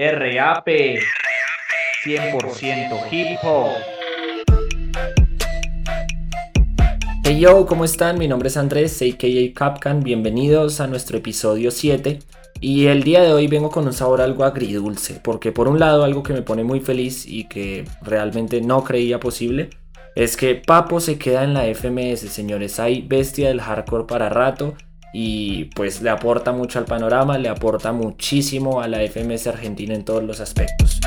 RAP 100% hip hop. Hey yo, ¿cómo están? Mi nombre es Andrés, a.k.a. Capcan. Bienvenidos a nuestro episodio 7. Y el día de hoy vengo con un sabor algo agridulce, porque por un lado algo que me pone muy feliz y que realmente no creía posible es que Papo se queda en la FMS, señores. Hay bestia del hardcore para rato y pues le aporta mucho al panorama, le aporta muchísimo a la FMS Argentina en todos los aspectos.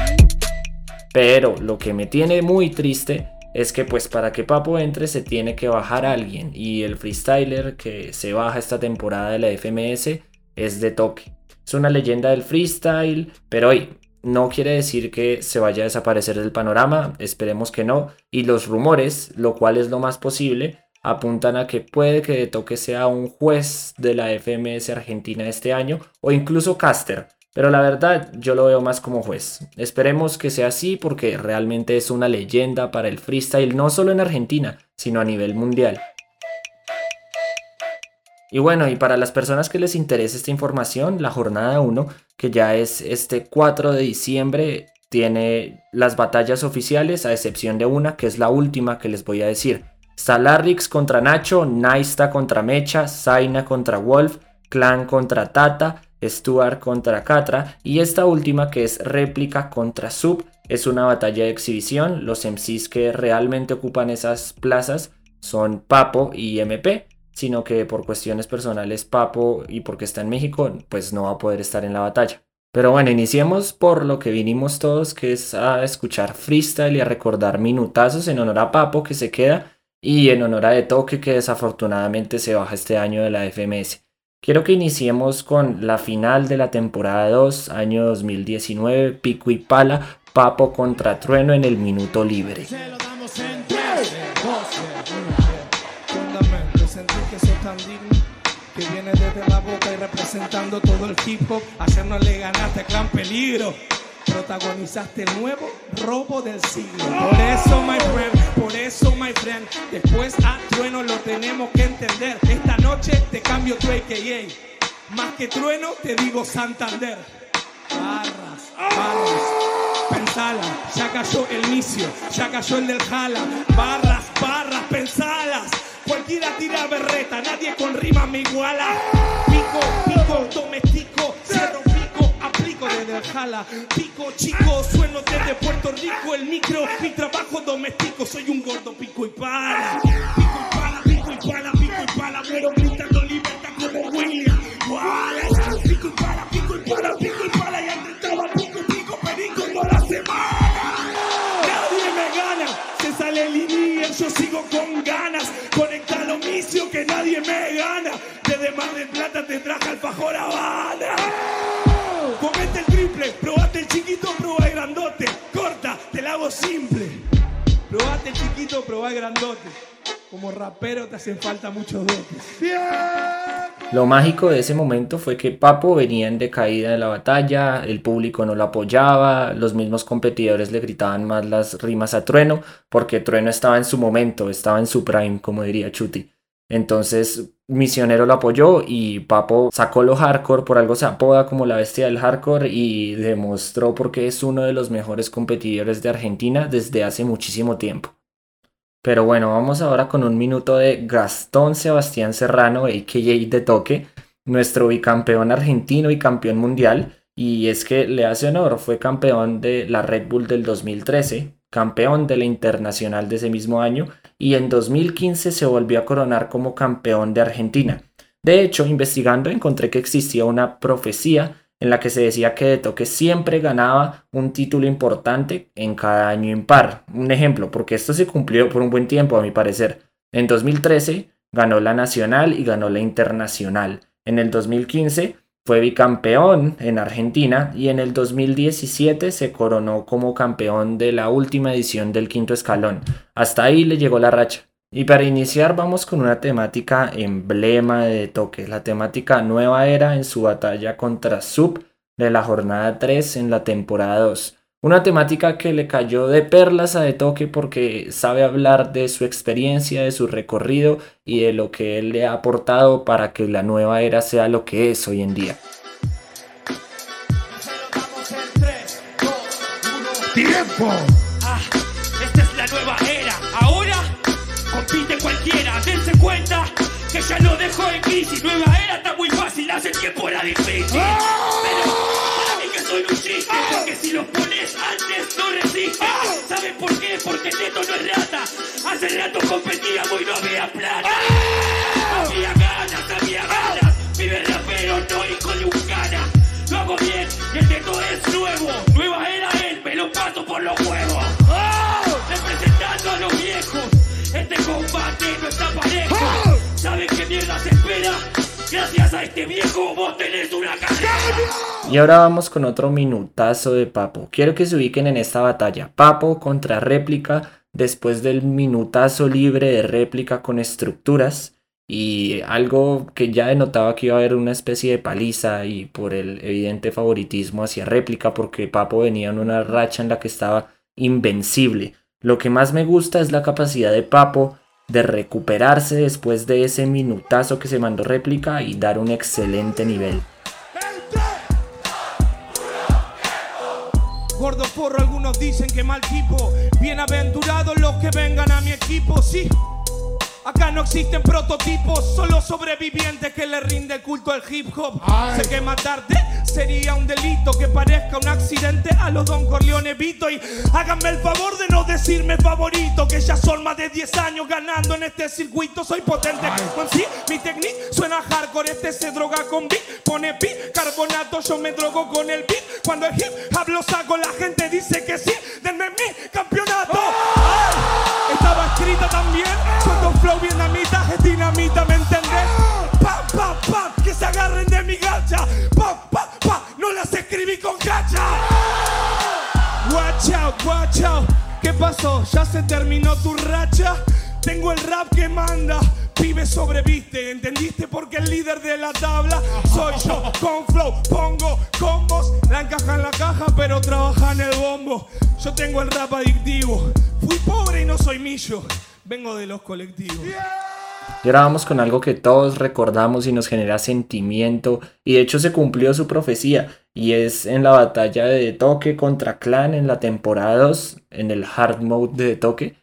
Pero lo que me tiene muy triste es que pues para que Papo entre se tiene que bajar alguien y el freestyler que se baja esta temporada de la FMS es de toque. Es una leyenda del freestyle, pero hoy no quiere decir que se vaya a desaparecer del panorama, esperemos que no, y los rumores, lo cual es lo más posible, apuntan a que puede que De Toque sea un juez de la FMS Argentina este año o incluso caster. Pero la verdad yo lo veo más como juez. Esperemos que sea así porque realmente es una leyenda para el freestyle no solo en Argentina, sino a nivel mundial. Y bueno, y para las personas que les interese esta información, la jornada 1, que ya es este 4 de diciembre, tiene las batallas oficiales, a excepción de una, que es la última que les voy a decir. Salarix contra Nacho, Naista contra Mecha, Zaina contra Wolf, Clan contra Tata, Stuart contra Catra y esta última que es réplica contra Sub es una batalla de exhibición. Los MCs que realmente ocupan esas plazas son Papo y MP, sino que por cuestiones personales Papo y porque está en México pues no va a poder estar en la batalla. Pero bueno, iniciemos por lo que vinimos todos, que es a escuchar freestyle y a recordar minutazos en honor a Papo que se queda y en honor a De Toque que desafortunadamente se baja este año de la FMS. Quiero que iniciemos con la final de la temporada 2, año 2019, Pico y Pala, Papo contra Trueno en el minuto libre. que viene desde la boca y representando todo el hip hop, hacernos le ganaste clan peligro protagonizaste el nuevo robo del siglo. Por eso, my friend, por eso, my friend, después a trueno lo tenemos que entender. Esta noche te cambio tu AKA. Más que trueno, te digo Santander. Barras, barras, pensala, ya cayó el inicio, ya cayó el del jala. Barras, barras, pensalas. Cualquiera tira berreta, nadie con rima me iguala. Pico, pico, domestico, cierro Pico chico, sueno desde Puerto Rico, el micro, mi trabajo doméstico, soy un gordo pico y pala. Pico y pala, pico y pala, pico y pala, pero gritando libertad como William. Pico y pala, pico y pala, pico y pala, y estaba pico, pico, perico toda la semana. Nadie me gana, se sale el inicio, yo sigo con ganas. Conecta lo misio que nadie me gana. Desde Mar del Plata te traje alfajor Habana. Grandote. Como rapero te hacen falta muchos dotes. Lo mágico de ese momento fue que Papo venía en decaída de la batalla, el público no lo apoyaba, los mismos competidores le gritaban más las rimas a Trueno, porque Trueno estaba en su momento, estaba en su prime, como diría Chuti. Entonces Misionero lo apoyó y Papo sacó lo hardcore, por algo se apoda como la bestia del hardcore y demostró porque es uno de los mejores competidores de Argentina desde hace muchísimo tiempo. Pero bueno, vamos ahora con un minuto de Gastón Sebastián Serrano, a.k.a. de Toque, nuestro bicampeón argentino y campeón mundial. Y es que le hace honor, fue campeón de la Red Bull del 2013, campeón de la Internacional de ese mismo año y en 2015 se volvió a coronar como campeón de Argentina. De hecho, investigando encontré que existía una profecía en la que se decía que De Toque siempre ganaba un título importante en cada año impar. Un ejemplo, porque esto se cumplió por un buen tiempo a mi parecer. En 2013 ganó la nacional y ganó la internacional. En el 2015 fue bicampeón en Argentina y en el 2017 se coronó como campeón de la última edición del quinto escalón. Hasta ahí le llegó la racha. Y para iniciar vamos con una temática emblema de toque, la temática nueva era en su batalla contra Sub de la jornada 3 en la temporada 2. Una temática que le cayó de perlas a De Toque porque sabe hablar de su experiencia, de su recorrido y de lo que él le ha aportado para que la nueva era sea lo que es hoy en día. ¡Tiempo! Que ya lo dejó en crisis. Nueva era está muy fácil, hace tiempo era difícil. Pero para mí que soy un chiste, porque si los pones antes no resisten. ¿Saben por qué? Porque Neto no es rata. Hace rato competíamos y no había plata. Había ganas, había ganas. Vive rapero, no hijo de un cana. Lo hago bien y el Neto es nuevo. Nueva era él, me lo paso por los huevos. Representando a los viejos. Este combate no está parejo. ¿Saben qué mierda se espera? Gracias a este viejo. Y ahora vamos con otro minutazo de Papo. Quiero que se ubiquen en esta batalla. Papo contra réplica después del minutazo libre de réplica con estructuras. Y algo que ya denotaba que iba a haber una especie de paliza y por el evidente favoritismo hacia réplica porque Papo venía en una racha en la que estaba invencible. Lo que más me gusta es la capacidad de Papo de recuperarse después de ese minutazo que se mandó réplica y dar un excelente nivel. Gordo porro, algunos dicen que mal tipo. Bienaventurados los que vengan a mi equipo, sí. Acá no existen prototipos, solo sobrevivientes que le rinde culto al hip hop. Sé que matarte sería un delito, que parezca un accidente a los Don Corleone Vito. Y háganme el favor de no decirme favorito, que ya son más de 10 años ganando en este circuito. Soy potente con sí, mi técnica suena hardcore. Este se droga con beat, pone beat, carbonato. Yo me drogo con el beat. Cuando el hip hablo saco, la gente dice que sí. Denme mi campeonato. Ay, escrita también. Cuando flow vietnamita es dinamita, ¿me entendés? Pa, pa, pa, que se agarren de mi gacha. Pa, pa, pa, no las escribí con gacha. Watch out, watch out. ¿Qué pasó? ¿Ya se terminó tu racha? Tengo el rap que manda. Pibe sobreviste, ¿entendiste? Porque el líder de la tabla soy yo. Con flow pongo combos. La encaja en la caja, pero trabaja en el bombo. Yo tengo el rap adictivo. Fui pobre y no soy millo. Vengo de los colectivos. Y ahora vamos con algo que todos recordamos y nos genera sentimiento. Y de hecho se cumplió su profecía. Y es en la batalla de Toque contra Clan en la temporada 2, en el hard mode de Toque.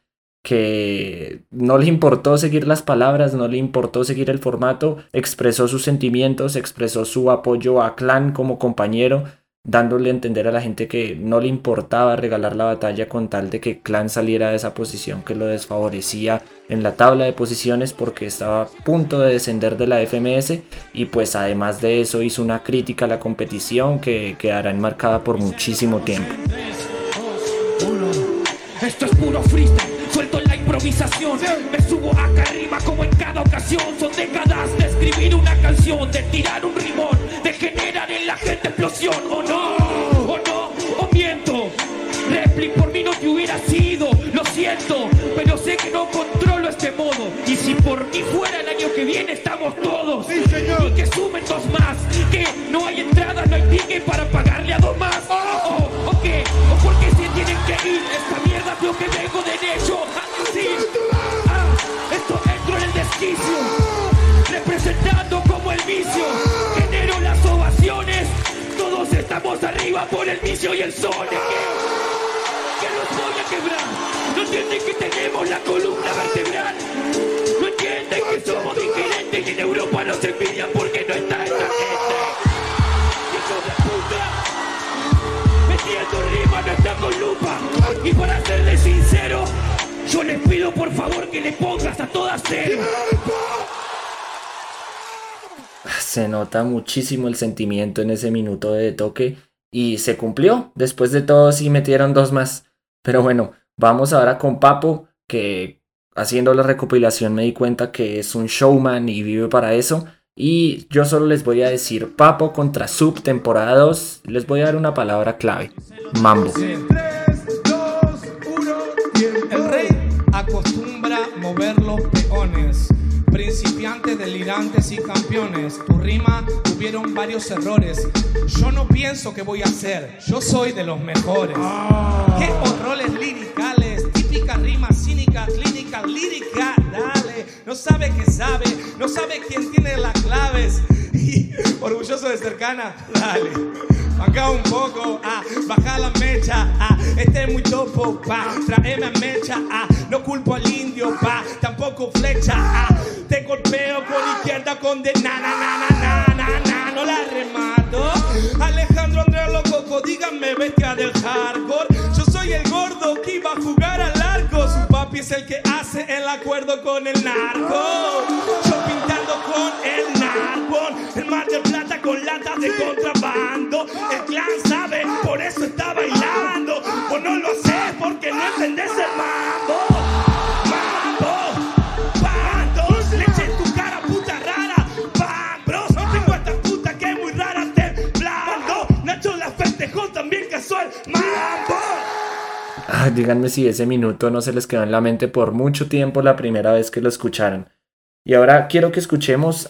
Que no le importó seguir las palabras, no le importó seguir el formato. Expresó sus sentimientos, expresó su apoyo a Clan como compañero dándole a entender a la gente que no le importaba regalar la batalla con tal de que Clan saliera de esa posición que lo desfavorecía en la tabla de posiciones porque estaba a punto de descender de la FMS y pues además de eso hizo una crítica a la competición que quedará enmarcada por muchísimo tiempo. Esto es puro freestyle, suelto la improvisación. Me subo acá arriba como en cada ocasión. Son décadas de escribir una canción, de tirar un rimón, de generar en la gente arriba por el vicio y el sol. que los voy a quebrar. No entienden que tenemos la columna vertebral. No entienden que somos diferentes y en Europa nos envidian porque no está esta gente. Hijos de puta. Metiendo rima no está con lupa. Y para serles sincero, yo les pido por favor que le pongas a todas cero. Se nota muchísimo el sentimiento en ese minuto de toque y se cumplió. Después de todo sí metieron dos más. Pero bueno, vamos ahora con Papo, que haciendo la recopilación me di cuenta que es un showman y vive para eso. Y yo solo les voy a decir Papo contra Sub temporada 2. Les voy a dar una palabra clave. Mambo. 3, 2, 1, El rey acostumbra mover los peones. Principiantes, delirantes y campeones. Tu rima tuvieron varios errores. Yo no pienso que voy a hacer. Yo soy de los mejores. Qué horrores liricales. Típica rima cínica, clínica, lírica. Dale. No sabe que sabe. No sabe quién tiene las claves. Y orgulloso de cercana. Dale. Acá un poco, ah, baja la mecha, ah, Este es muy topo, pa. Traeme mecha, ah. No culpo al indio, pa. Tampoco flecha, ah. Te golpeo con izquierda con de na na na na na na na. No la remato. Alejandro Andrés Lococo, díganme bestia del hardcore. Yo soy el gordo que iba a jugar al arco. Su papi es el que hace el acuerdo con el narco. Yo pintando con el narco. El mar de plata con latas de contrabando. El clan sabe, por eso está bailando. Díganme si ese minuto no se les quedó en la mente por mucho tiempo la primera vez que lo escucharon. Y ahora quiero que escuchemos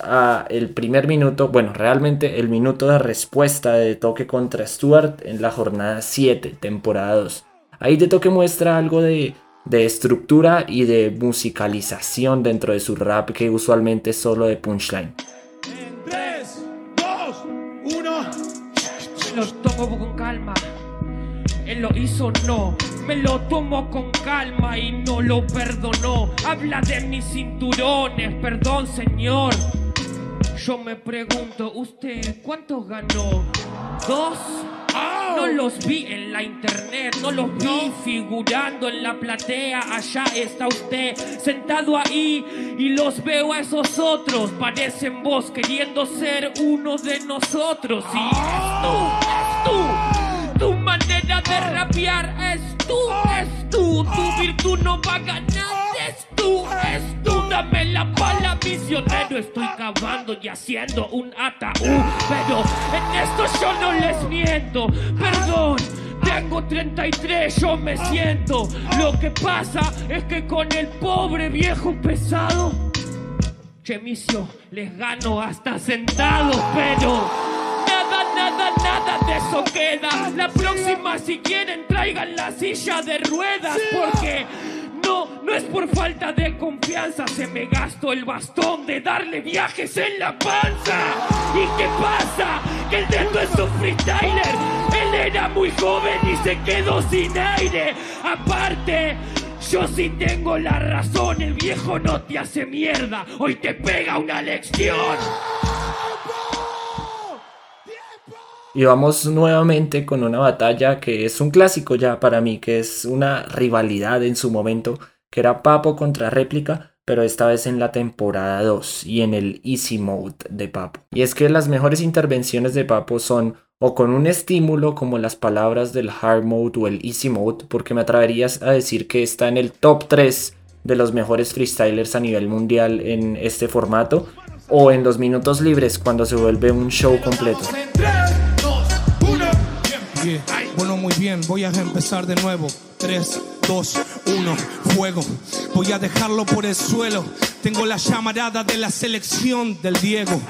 el primer minuto, bueno, realmente el minuto de respuesta de Toque contra Stuart en la jornada 7, temporada 2. Ahí de Toque muestra algo de, estructura y de musicalización dentro de su rap que usualmente es solo de punchline. En 3, 2, 1. Me lo tomo con calma. Él lo hizo, no. Me lo tomo con calma y no lo perdonó. Habla de mis cinturones, perdón, señor. Yo me pregunto, ¿usted cuántos ganó? ¿Dos? No los vi en la internet, no los vi figurando en la platea. Allá está usted sentado ahí y los veo a esos otros. Parecen vos queriendo ser uno de nosotros. Y es tú, es tú. Tu manera de rapear es tú, es tú. Tu virtud no va a ganar, es tú, es tú. Dame la pala, misionero. Estoy cavando y haciendo un ataúd. Pero en esto yo no les miento. Perdón. Tengo 33, yo me siento. Lo que pasa es que con el pobre viejo pesado, Chemicio, les gano hasta sentado, pero nada de eso queda. La próxima, si quieren, traigan la silla de ruedas, porque no, no es por falta de confianza. Se me gastó el bastón de darle viajes en la panza. ¿Y qué pasa? Que el dedo es un freestyler. Él era muy joven y se quedó sin aire. Aparte. Yo sí tengo la razón, el viejo no te hace mierda, hoy te pega una lección. Y vamos nuevamente con una batalla que es un clásico ya para mí, que es una rivalidad en su momento, que era Papo contra réplica, pero esta vez en la temporada 2 y en el Easy Mode de Papo. Y es que las mejores intervenciones de Papo son o con un estímulo como las palabras del Hard Mode o el Easy Mode, porque me atreverías a decir que está en el top 3 de los mejores freestylers a nivel mundial en este formato, o en los minutos libres cuando se vuelve un show completo. Bueno, muy bien, voy a empezar de nuevo. 3, 2, 1, fuego. Voy a dejarlo por el suelo. Tengo la llamarada de la selección del Diego.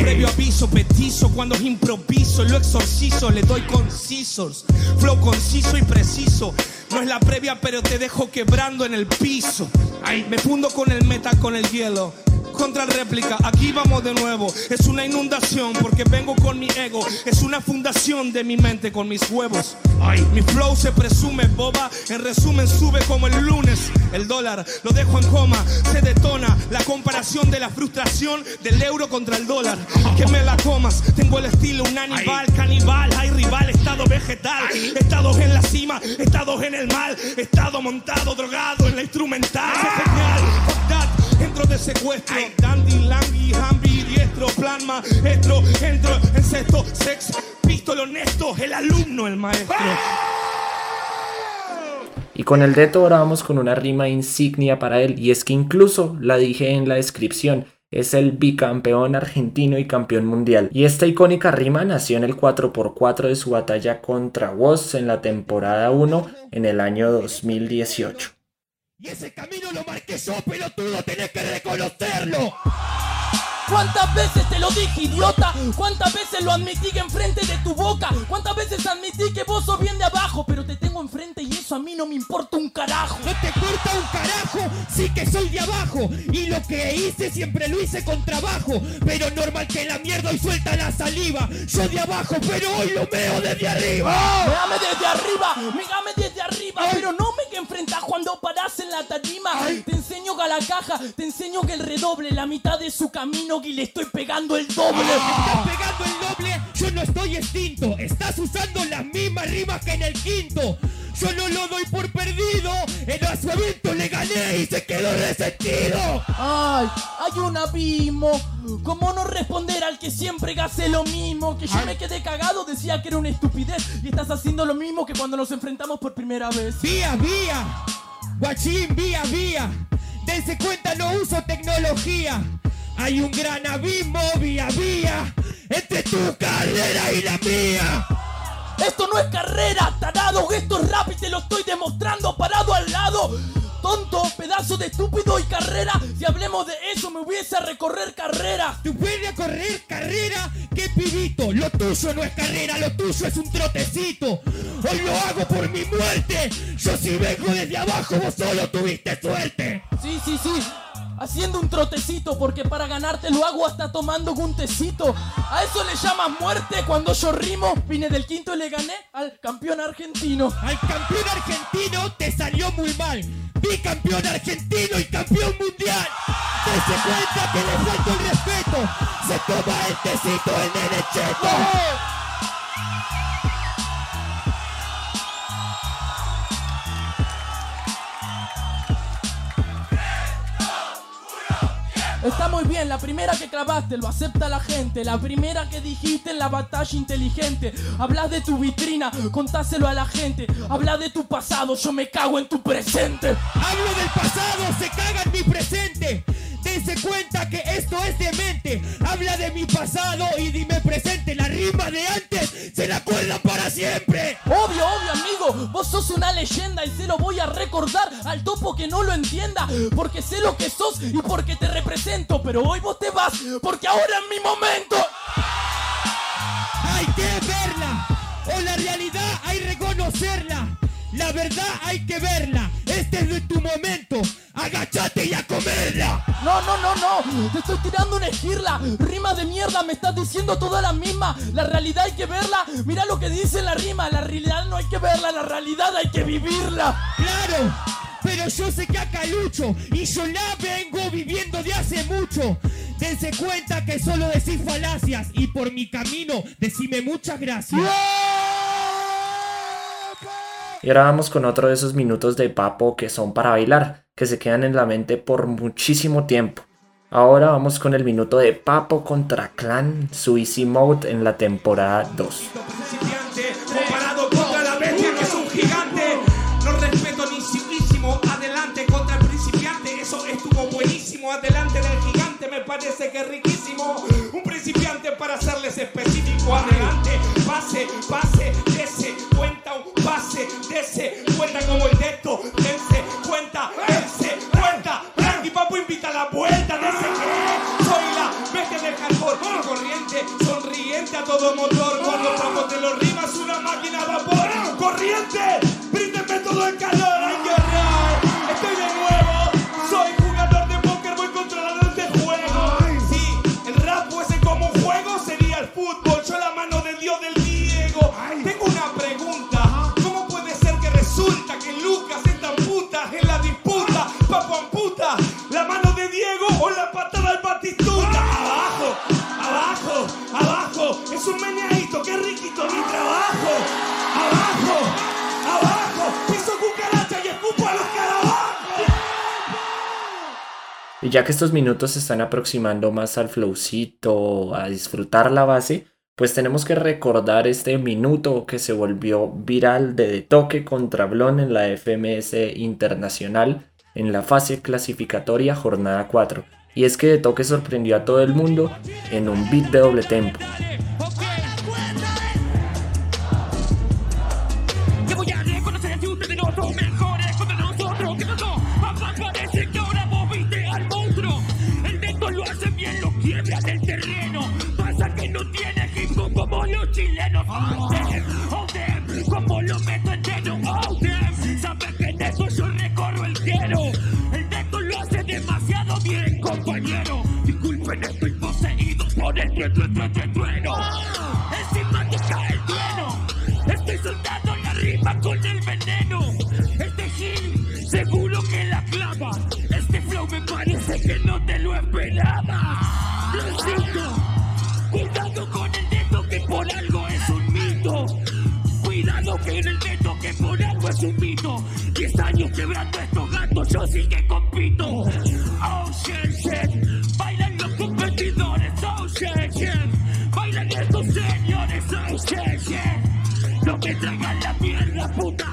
Previo aviso, petizo, cuando improviso, lo exorcizo, le doy concisos. Flow conciso y preciso. No es la previa, pero te dejo quebrando en el piso. Me fundo con el meta, con el hielo contra réplica, aquí vamos de nuevo. Es una inundación porque vengo con mi ego. Es una fundación de mi mente con mis huevos. Ay, mi flow se presume boba. En resumen, sube como el lunes. El dólar lo dejo en coma. Se detona la comparación de la frustración del euro contra el dólar. Que me la comas. Tengo el estilo un animal, canibal. Hay rival, estado vegetal. Estados en la cima, estados en el mal. Estado montado, drogado en la instrumental. ¡Qué genial! Entro de secuestro. Dandy, Langui, Hambi, diestro, plan maestro. Entro en sexto, sex, pistol honesto, el alumno, el maestro. Y con el Deto ahora vamos con una rima insignia para él, y es que incluso la dije en la descripción, es el bicampeón argentino y campeón mundial. Y esta icónica rima nació en el 4x4 de su batalla contra Woz en la temporada 1 en el año 2018. Y ese camino lo marqué yo, pelotudo, tenés que reconocerlo. ¿Cuántas veces te lo dije, idiota? ¿Cuántas veces lo admití que enfrente de tu boca? ¿Cuántas veces admití que vos sos bien de abajo? Pero te tengo enfrente y eso a mí no me importa un carajo. No te corta un carajo, sí que soy de abajo. Y lo que hice siempre lo hice con trabajo. Pero normal que la mierda hoy suelta la saliva. Yo de abajo, pero hoy lo meo desde arriba. Mégame desde arriba, mégame desde arriba, pero no que enfrentas cuando paras en la tarima. Te enseño que a la caja, te enseño que el redoble, la mitad de su camino y le estoy pegando el doble. Estás pegando el doble, yo no estoy extinto. Estás usando las mismas rimas que en el quinto. Yo no lo doy por perdido. En su evento le gané y se quedó resentido. Ay, hay un abismo. ¿Cómo no responder al que siempre hace lo mismo? Que yo me quedé cagado, decía que era una estupidez. Y estás haciendo lo mismo que cuando nos enfrentamos por primera vez. Vía, vía. Guachín, vía, vía. Dense cuenta, no uso tecnología. Hay un gran abismo, vía, vía. Entre tu carrera y la mía. Esto no es carrera, tarado, esto es rap y te lo estoy demostrando parado al lado. Tonto, pedazo de estúpido y carrera. Si hablemos de eso, me hubiese a recorrer carrera. Tú puedes correr carrera, qué pibito. Lo tuyo no es carrera, lo tuyo es un trotecito. Hoy lo hago por mi muerte. Yo si vengo desde abajo, vos solo tuviste suerte. Sí, sí, sí. Haciendo un trotecito, porque para ganarte lo hago hasta tomando un tecito. A eso le llamas muerte cuando yo rimo. Vine del quinto y le gané al campeón argentino. Al campeón argentino te salió muy mal. Bicampeón argentino y campeón mundial. Dese cuenta que le falta el respeto. Se toma el tecito en el cheto. Está muy bien, la primera que clavaste lo acepta la gente. La primera que dijiste en la batalla inteligente. Hablas de tu vitrina, contáselo a la gente. Habla de tu pasado, yo me cago en tu presente. Hablo del pasado, se caga en mi presente. Dense cuenta que esto es demente. Habla de mi pasado y dime presente. La rima de antes se la acuerdan para siempre. Obvio, obvio, amigo. Vos sos una leyenda y se lo voy a recordar al topo que no lo entienda. Porque sé lo que sos y porque te represento. Pero hoy vos te vas porque ahora es mi momento. Hay que verla. O la realidad hay reconocerla. La verdad hay que verla. Este es tu momento. Agachate y a comerla. No, no, no, no. Te estoy tirando una esquirla. Rima de mierda, me estás diciendo toda la misma. La realidad hay que verla. Mira lo que dice la rima. La realidad no hay que verla, la realidad hay que vivirla. Claro. Pero yo sé que acá lucho y yo la vengo viviendo de hace mucho. Dense cuenta que solo decís falacias y por mi camino decime muchas gracias. Y ahora vamos con otro de esos minutos de papo que son para bailar, que se quedan en la mente por muchísimo tiempo. Ahora vamos con el minuto de Papo contra Clan Suicide Mode en la temporada 2. Parece que es riquísimo. Un principiante para serles específico, adelante, pase, pase, dese, cuenta un pase, dese, cuenta como el dedo, dense, cuenta, dense, cuenta. Frankie Papo invita a la vuelta, dese que soy la bestia del hardcore, corriente, sonriente a todo motor. Cuando Papo te lo rimas, una máquina a vapor, corriente, bríndeme todo el calor, Y ya que estos minutos se están aproximando más al flowcito, a disfrutar la base, pues tenemos que recordar este minuto que se volvió viral de De Toque contra Blon en la FMS Internacional en la fase clasificatoria jornada 4. Y es que De Toque sorprendió a todo el mundo en un beat de doble tempo. Los chilenos, oh damn, oh damn, como lo meto entero, oh, oh, oh. damn. Saben que en eso yo recorro el quiero. El neto lo hace demasiado bien, compañero. Disculpen, estoy poseído por el trueno, trueno, trueno. trueno. Encima te cae el trueno. Estoy soltando la rima con el veneno. Que en el dedo que por algo es un mito. Diez años quebrando estos gatos, yo sí que compito. Oh shit. Bailan los competidores, oh shit. Bailan estos señores, oh shit, shit. No me traigan la mierda, puta,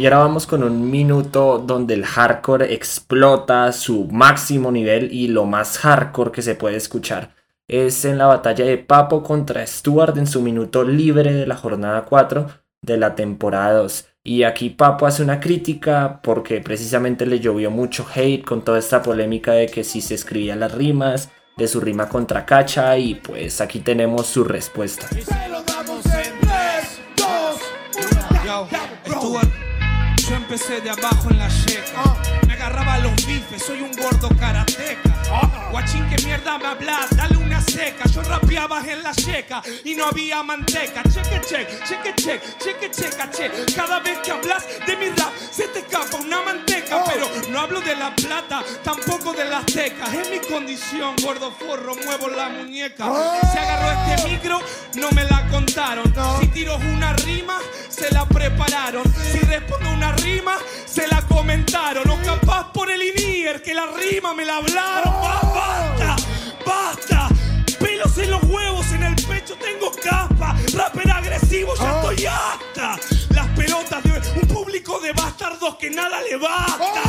Y ahora vamos con un minuto donde el hardcore explota su máximo nivel y lo más hardcore que se puede escuchar es en la batalla de Papo contra Stuart en su minuto libre de la jornada 4 de la temporada 2. Y aquí Papo hace una crítica porque precisamente le llovió mucho hate con toda esta polémica de que si se escribían las rimas, de su rima contra Cacha y pues aquí tenemos su respuesta. Yo empecé de abajo en la checa. Me agarraba los bifes, soy un gordo karateca. Guachín, que mierda me hablas, dale una seca. Yo rapeaba en la checa y no había manteca. Cheque, cheque, cheque, cheque, cheque, checa, che. Cada vez que hablas de mi rap, se te escapa una manteca. Pero no hablo de la plata, tampoco de las tecas. Es mi condición, gordo forro, muevo la muñeca. Si agarró este micro, no me la contaron. Tiro una rima, se la prepararon. Si respondo una rima, se la comentaron. O capaz por el INIER, que la rima me la hablaron. ¡Ba- ¡Basta! ¡Basta! Pelos en los huevos, en el pecho tengo capa. Rapper agresivo, ya estoy hasta. Las pelotas de un público de bastardos que nada le basta.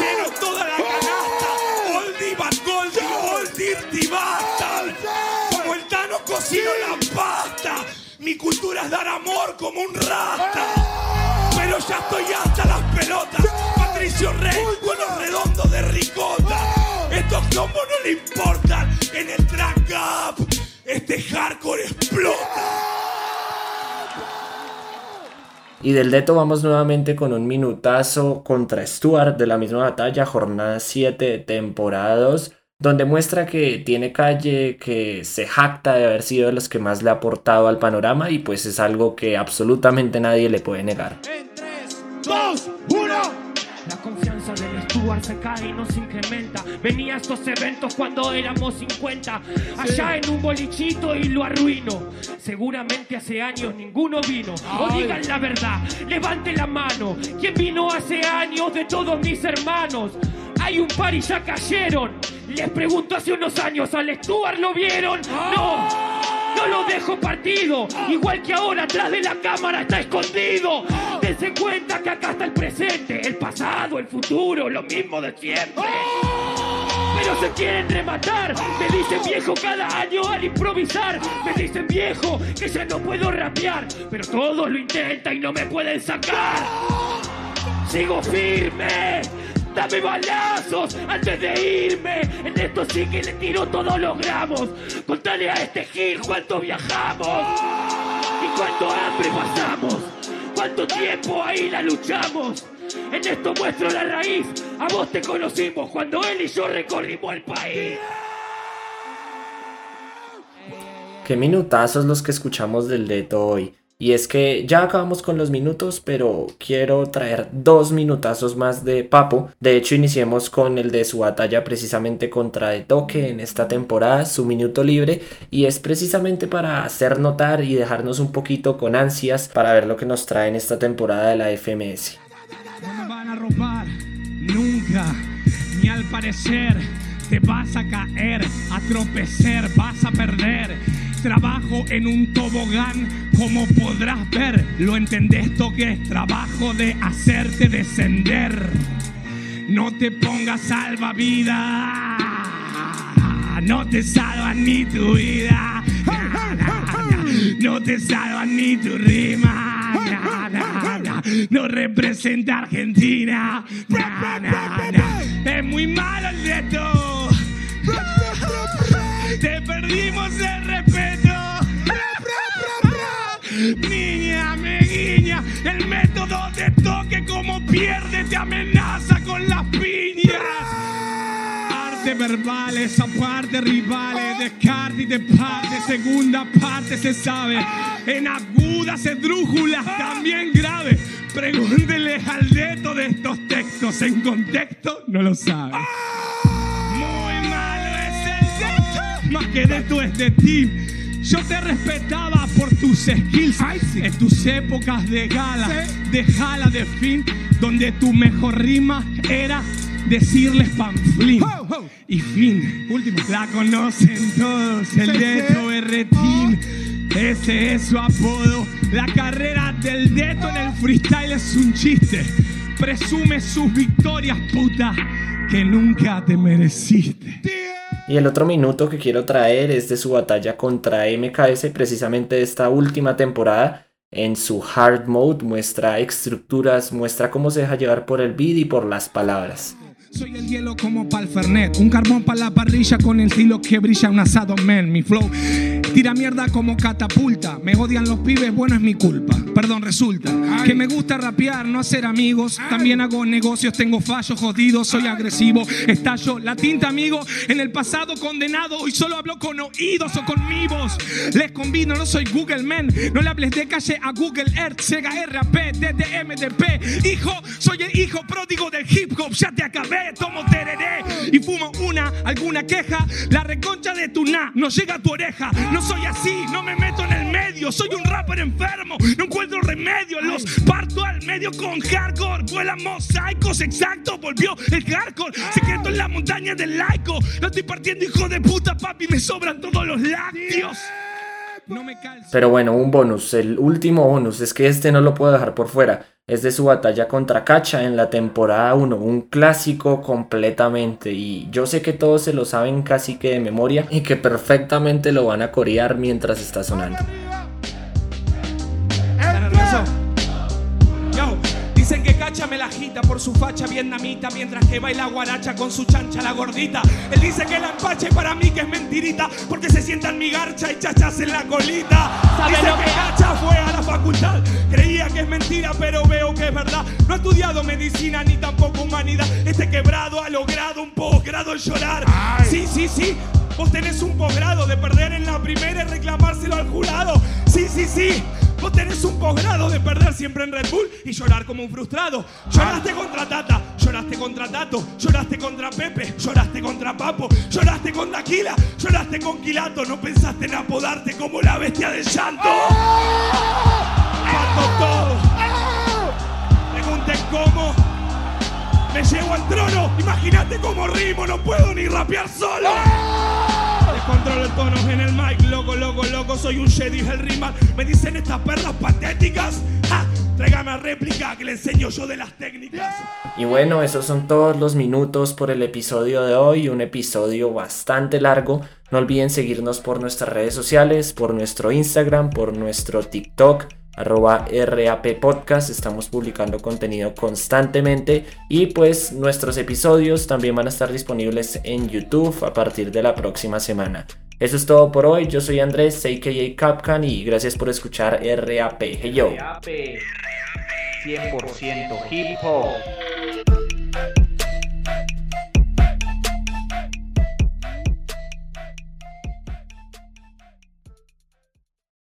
Lleno toda la canasta. Oldie but goldie, old dirty bastard. Cocino la pasta. Mi cultura es dar amor como un rata. Pero ya estoy hasta las pelotas. Patricio Rey, bueno redondo de ricota. Estos combos no le importan. En el track up, este hardcore explota. Y del Deto vamos nuevamente con un minutazo contra Stuart de la misma batalla, jornada 7 de temporada 2, donde muestra que tiene calle, que se jacta de haber sido de los que más le ha aportado al panorama y pues es algo que absolutamente nadie le puede negar. En 3, 2, 1. La confianza del Stuart se cae y no se incrementa. Venía a estos eventos cuando éramos 50. Allá en un bolichito y lo arruino. Seguramente hace años ninguno vino. O digan la verdad, levante la mano. ¿Quién vino hace años de todos mis hermanos? Hay un par y ya cayeron. Les pregunto hace unos años, ¿al Stuart lo vieron? No. No lo dejo partido, igual que ahora atrás de la cámara está escondido. Dense cuenta que acá está el presente, el pasado, el futuro, lo mismo de siempre. Pero se quieren rematar, me dicen viejo cada año al improvisar. Me dicen viejo que ya no puedo rapear, pero todos lo intentan y no me pueden sacar. Sigo firme. Dame balazos antes de irme. En esto sí que le tiro todos los gramos. Contale a este gil cuánto viajamos y cuánto hambre pasamos. Cuánto tiempo ahí la luchamos. En esto muestro la raíz. A vos te conocimos cuando él y yo recorrimos el país. Qué minutazos los que escuchamos del Deto hoy. Y es que ya acabamos con los minutos, pero quiero traer dos minutazos más de Papo. De hecho, iniciemos con el de su batalla precisamente contra De Toque en esta temporada, su minuto libre. Y es precisamente para hacer notar y dejarnos un poquito con ansias para ver lo que nos trae en esta temporada de la FMS. No me van a robar nunca, ni al parecer te vas a caer, a vas a perder. Trabajo en un tobogán, como podrás ver, lo entendés esto que es trabajo de hacerte descender. No te pongas salvavidas, no te salvan ni tu vida, na, na, na. no te salvan ni tu rima. no representa Argentina. Na, na, na. Es muy malo el reto. Te perdimos el respeto. Niña, me guiña, el método de toque como pierde te amenaza con las piñas. Arte verbales, aparte rivales, descarte y de parte, segunda parte se sabe. En agudas, esdrújulas, también grave. Pregúnteles al dedo de estos textos, en contexto no lo sabe. Más que de es de ti. Yo te respetaba por tus skills en tus épocas de gala, de jala de fin, donde tu mejor rima era decirles panflín y fin. Último. La conocen todos, el Deto R-Team. Ese es su apodo. La carrera del Deto en el freestyle es un chiste. Presume sus victorias, puta, que nunca te mereciste. Y el otro minuto que quiero traer es de su batalla contra MKS, precisamente esta última temporada. En su hard mode muestra estructuras, muestra cómo se deja llevar por el beat y por las palabras. Soy el hielo como pa'l Fernet, un carbón para la parrilla con el estilo que brilla un asado man. Mi flow tira mierda como catapulta. Me odian los pibes, bueno es mi culpa. Perdón, resulta que me gusta rapear, no hacer amigos. También hago negocios, tengo fallos jodidos, soy agresivo. Estallo la tinta, amigo. En el pasado condenado, hoy solo hablo con oídos o con mi. Les convino, no soy Google Man. No le hables de calle a Google Earth, Sega RAP, DDMDP. Hijo, soy el hijo pródigo del hip hop, ya te acabé tomo tereré y fumo una, alguna queja. La reconcha de tu na no llega a tu oreja. No soy así, no me meto en el medio. Soy un rapper enfermo, no encuentro remedio. Los parto al medio con hardcore. Vuelan mosaicos, exacto, volvió el hardcore. Secreto en la montaña del laico. Lo estoy partiendo, hijo de puta, papi, me sobran todos los lácteos. No me calzo. Pero bueno, un bonus, el último bonus, es que este no lo puedo dejar por fuera. Es de su batalla contra Cacha en la temporada 1, un clásico completamente. Y yo sé que todos se lo saben casi que de memoria y que perfectamente lo van a corear mientras está sonando. Por su facha vietnamita mientras que baila guaracha con su chancha la gordita. Él dice que la empache para mí que es mentirita porque se sienta en mi garcha y chachas en la colita. Dice que Cacha fue a la facultad, creía que es mentira pero veo que es verdad. No ha estudiado medicina ni tampoco humanidad. Este quebrado ha logrado un posgrado en llorar. Sí, sí, sí. Vos tenés un posgrado de perder en la primera y reclamárselo al jurado. Sí, sí, sí. Vos tenés un posgrado de perder siempre en Red Bull y llorar como un frustrado. Lloraste contra Tata, lloraste contra Tato, lloraste contra Pepe, lloraste contra Papo, lloraste con Daquila, lloraste con Quilato. No pensaste en apodarte como la bestia del llanto. Parto todo. Pregunten cómo. Me llevo al trono, imagínate cómo rimo, no puedo ni rapear solo. Descontrolo el tono en el mic, loco, loco, loco, soy un Jedi el rimar. Me dicen estas perras patéticas. ¡Ja! Tráigame a réplica que le enseño yo de las técnicas. Y bueno, esos son todos los minutos por el episodio de hoy, un episodio bastante largo. No olviden seguirnos por nuestras redes sociales, por nuestro Instagram, por nuestro TikTok, arroba RAP Podcast. Estamos publicando contenido constantemente y pues nuestros episodios también van a estar disponibles en YouTube a partir de la próxima semana. Eso es todo por hoy. Yo soy Andrés, a.k.a. Capcan y gracias por escuchar RAP. Hey yo. RAP 100% hip hop.